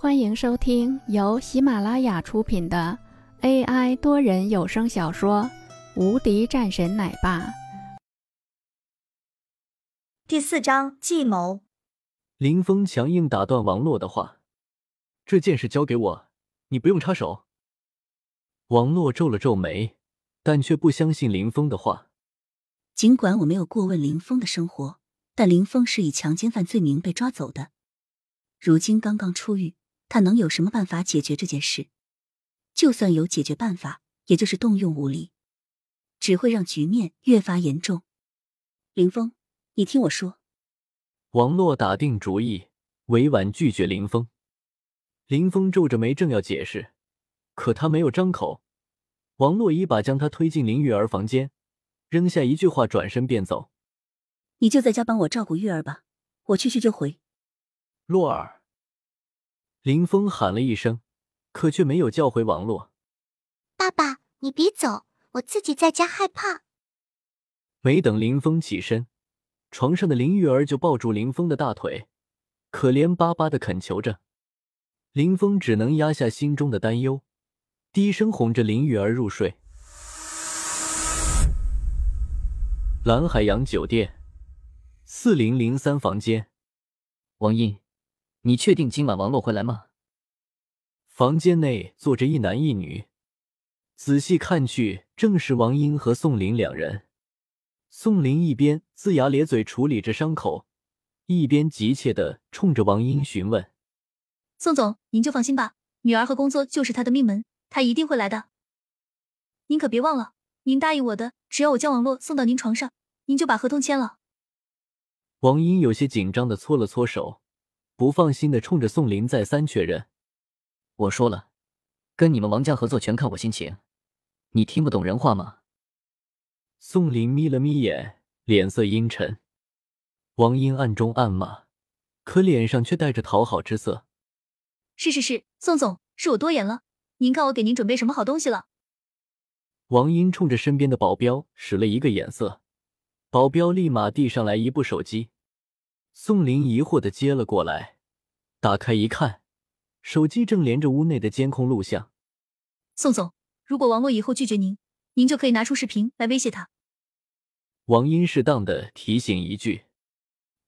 欢迎收听由喜马拉雅出品的 AI 多人有声小说《无敌战神奶爸》第四章计谋。林峰强硬打断王洛的话：“这件事交给我，你不用插手。”王洛皱了皱眉，但却不相信林峰的话。尽管我没有过问林峰的生活，但林峰是以强奸犯罪名被抓走的，如今刚刚出狱。他能有什么办法解决这件事？就算有解决办法，也就是动用武力，只会让局面越发严重。林峰，你听我说。王洛打定主意，委婉拒绝林峰。林峰皱着眉，正要解释，可他没有张口。王洛一把将他推进林玉儿房间，扔下一句话，转身便走。你就在家帮我照顾玉儿吧，我去去就回。洛儿。林峰喊了一声，可却没有叫回王洛。爸爸，你别走，我自己在家害怕。没等林峰起身，床上的林玉儿就抱住林峰的大腿，可怜巴巴的恳求着。林峰只能压下心中的担忧，低声哄着林玉儿入睡。蓝海洋酒店四零零三房间，王英。你确定今晚王洛会来吗？房间内坐着一男一女，仔细看去，正是王英和宋林两人。宋林一边龇牙咧嘴处理着伤口，一边急切的冲着王英询问：“宋总，您就放心吧，女儿和工作就是他的命门，他一定会来的。您可别忘了，您答应我的，只要我将王洛送到您床上，您就把合同签了。”王英有些紧张的搓了搓手。不放心的冲着宋林再三确认：“我说了，跟你们王家合作全看我心情，你听不懂人话吗？”宋林眯了眯眼，脸色阴沉。王英暗中暗骂，可脸上却带着讨好之色。“是是是，宋总，是我多言了，您看我给您准备什么好东西了？”王英冲着身边的保镖使了一个眼色，保镖立马递上来一部手机。宋林疑惑的接了过来，打开一看，手机正连着屋内的监控录像。宋总，如果王洛以后拒绝您，您就可以拿出视频来威胁他。王英适当的提醒一句，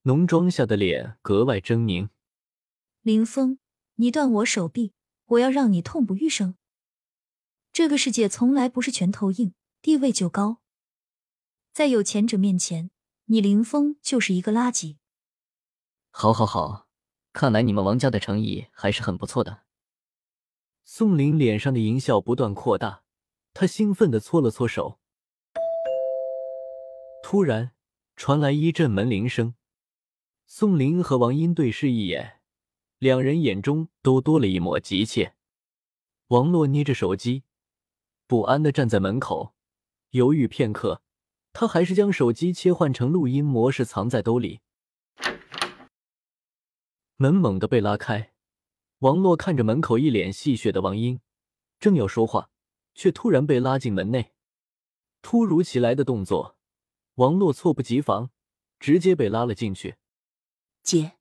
浓妆下的脸格外狰狞。林峰，你断我手臂，我要让你痛不欲生。这个世界从来不是拳头硬，地位就高，在有钱者面前，你林峰就是一个垃圾。好，好，好！看来你们王家的诚意还是很不错的。宋林脸上的淫笑不断扩大，他兴奋的搓了搓手。突然传来一阵门铃声，宋林和王英对视一眼，两人眼中都多了一抹急切。王洛捏着手机，不安的站在门口，犹豫片刻，他还是将手机切换成录音模式，藏在兜里。门猛地被拉开，王洛看着门口一脸戏谑的王英，正要说话，却突然被拉进门内。突如其来的动作，王洛猝不及防，直接被拉了进去。姐，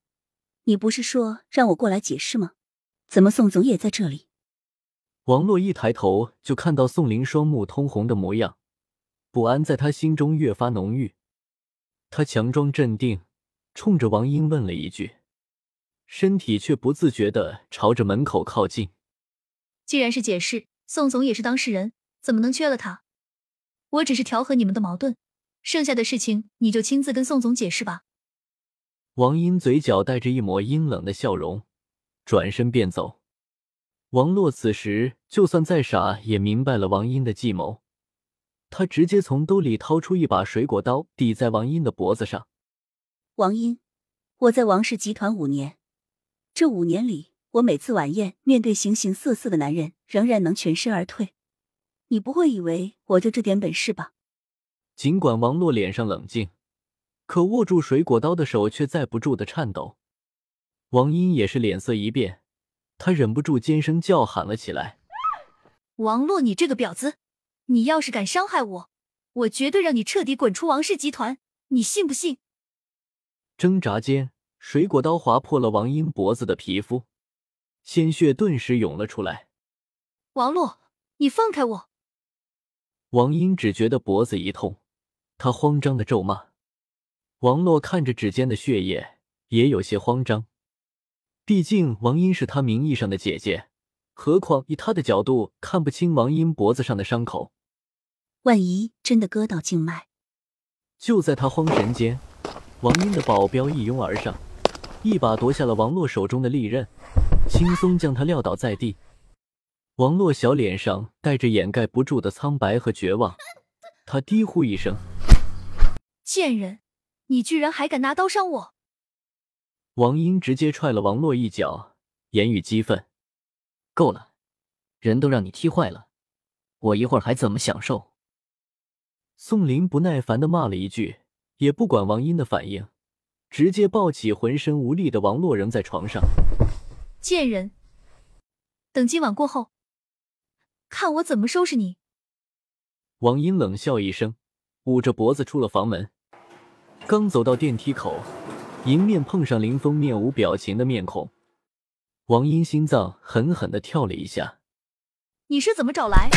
你不是说让我过来解释吗？怎么宋总也在这里？王洛一抬头就看到宋林双目通红的模样，不安在他心中越发浓郁。他强装镇定，冲着王英问了一句。身体却不自觉的朝着门口靠近。既然是解释，宋总也是当事人，怎么能缺了他？我只是调和你们的矛盾，剩下的事情你就亲自跟宋总解释吧。王英嘴角带着一抹阴冷的笑容，转身便走。王洛此时就算再傻，也明白了王英的计谋。他直接从兜里掏出一把水果刀，抵在王英的脖子上。王英，我在王氏集团五年。这五年里，我每次晚宴面对形形色色的男人，仍然能全身而退。你不会以为我就这点本事吧？尽管王洛脸上冷静，可握住水果刀的手却在不住的颤抖。王英也是脸色一变，他忍不住尖声叫喊了起来：“王洛，你这个婊子！你要是敢伤害我，我绝对让你彻底滚出王氏集团！你信不信？”挣扎间。水果刀划破了王英脖子的皮肤，鲜血顿时涌了出来。王洛，你放开我！王英只觉得脖子一痛，他慌张的咒骂。王洛看着指尖的血液，也有些慌张。毕竟王英是他名义上的姐姐，何况以他的角度看不清王英脖子上的伤口，万一真的割到静脉。就在他慌神间，王英的保镖一拥而上，一把夺下了王洛手中的利刃，轻松将他撂倒在地。王洛小脸上带着掩盖不住的苍白和绝望，他低呼一声：“贱人，你居然还敢拿刀伤我！”王英直接踹了王洛一脚，言语激愤：“够了，人都让你踢坏了，我一会儿还怎么享受？”宋林不耐烦的骂了一句，也不管王英的反应，直接抱起浑身无力的王洛扔在床上。贱人，等今晚过后，看我怎么收拾你！王英冷笑一声，捂着脖子出了房门。刚走到电梯口，迎面碰上林峰面无表情的面孔，王英心脏狠狠的跳了一下。你是怎么找来？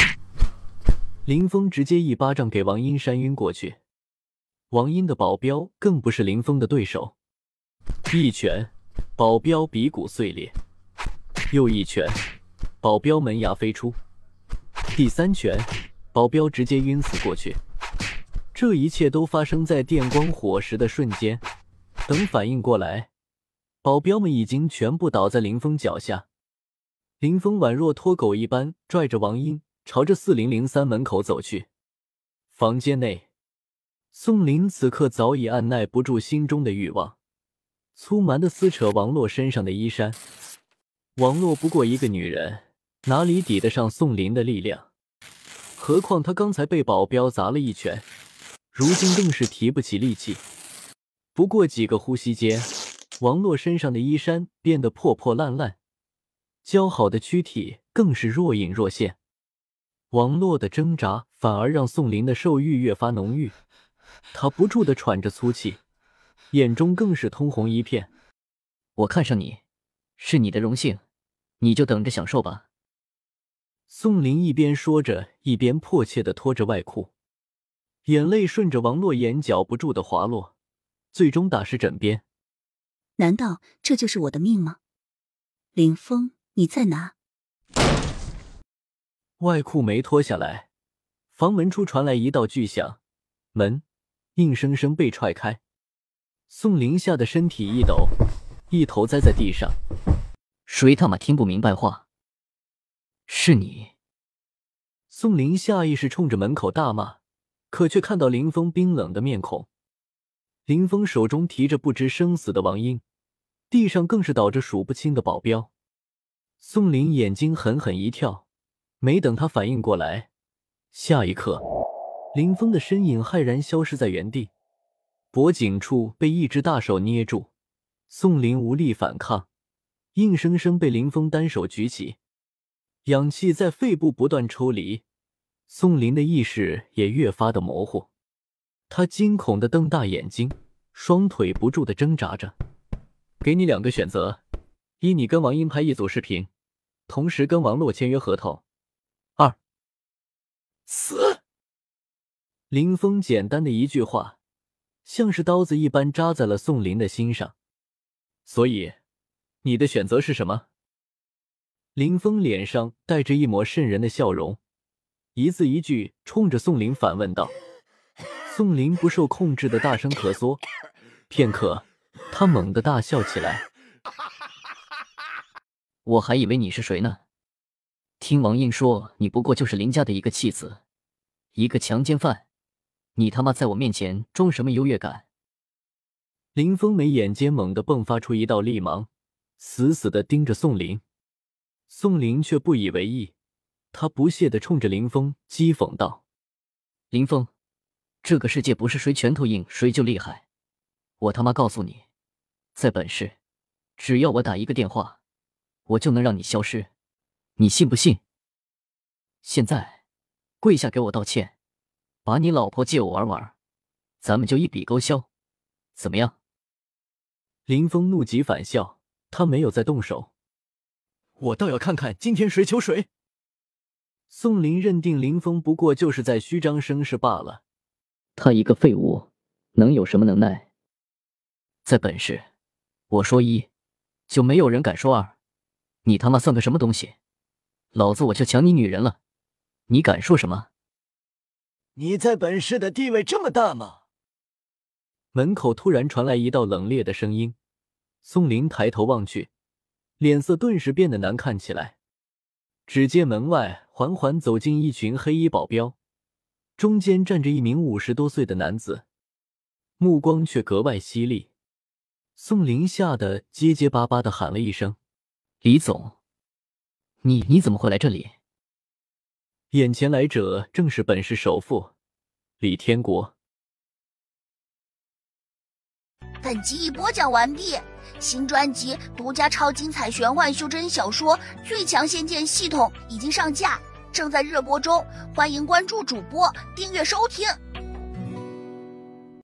林峰直接一巴掌给王英扇晕过去，王英的保镖更不是林峰的对手，一拳，保镖鼻骨碎裂；又一拳，保镖门牙飞出；第三拳，保镖直接晕死过去。这一切都发生在电光火石的瞬间，等反应过来，保镖们已经全部倒在林峰脚下。林峰宛若脱狗一般拽着王英。朝着四零零三门口走去。房间内，宋林此刻早已按耐不住心中的欲望，粗蛮的撕扯王洛身上的衣衫。王洛不过一个女人，哪里抵得上宋林的力量？何况他刚才被保镖砸了一拳，如今更是提不起力气。不过几个呼吸间，王洛身上的衣衫变得破破烂烂，姣好的躯体更是若隐若现。王洛的挣扎反而让宋林的兽欲越发浓郁，他不住的喘着粗气，眼中更是通红一片。我看上你，是你的荣幸，你就等着享受吧。宋林一边说着，一边迫切的脱着外裤，眼泪顺着王洛眼角不住的滑落，最终打湿枕边。难道这就是我的命吗？林峰，你在哪？外裤没脱下来，房门处传来一道巨响，门硬生生被踹开。宋林吓得身体一抖，一头栽在地上。谁他妈听不明白话？是你！宋林下意识冲着门口大骂，可却看到林峰冰冷的面孔。林峰手中提着不知生死的王英，地上更是倒着数不清的保镖。宋林眼睛狠狠一跳。没等他反应过来，下一刻，林峰的身影骇然消失在原地，脖颈处被一只大手捏住，宋林无力反抗，硬生生被林峰单手举起，氧气在肺部不断抽离，宋林的意识也越发的模糊，他惊恐的瞪大眼睛，双腿不住的挣扎着。给你两个选择：一，你跟王英拍一组视频，同时跟王洛签约合同。二死！林峰简单的一句话，像是刀子一般扎在了宋林的心上。所以，你的选择是什么？林峰脸上带着一抹渗人的笑容，一字一句冲着宋林反问道。宋林不受控制的大声咳嗽，片刻，他猛地大笑起来。我还以为你是谁呢？听王英说，你不过就是林家的一个弃子，一个强奸犯，你他妈在我面前装什么优越感？林峰眉眼间猛地迸发出一道厉芒，死死的盯着宋林。宋林却不以为意，他不屑的冲着林峰讥讽道：“林峰，这个世界不是谁拳头硬谁就厉害，我他妈告诉你，在本市，只要我打一个电话，我就能让你消失。”你信不信？现在跪下给我道歉，把你老婆借我玩玩，咱们就一笔勾销，怎么样？林峰怒极反笑，他没有再动手。我倒要看看今天谁求谁。宋林认定林峰不过就是在虚张声势罢了，他一个废物，能有什么能耐？在本市，我说一，就没有人敢说二。你他妈算个什么东西？老子我就抢你女人了，你敢说什么？你在本市的地位这么大吗？门口突然传来一道冷冽的声音，宋林抬头望去，脸色顿时变得难看起来。只见门外缓缓走进一群黑衣保镖，中间站着一名五十多岁的男子，目光却格外犀利。宋林吓得结结巴巴的喊了一声：“李总，你你怎么会来这里？”眼前来者正是本市首富李天国。本集已播讲完毕，新专辑独家超精彩玄幻修真小说《最强仙剑系统》已经上架，正在热播中，欢迎关注主播，订阅收听。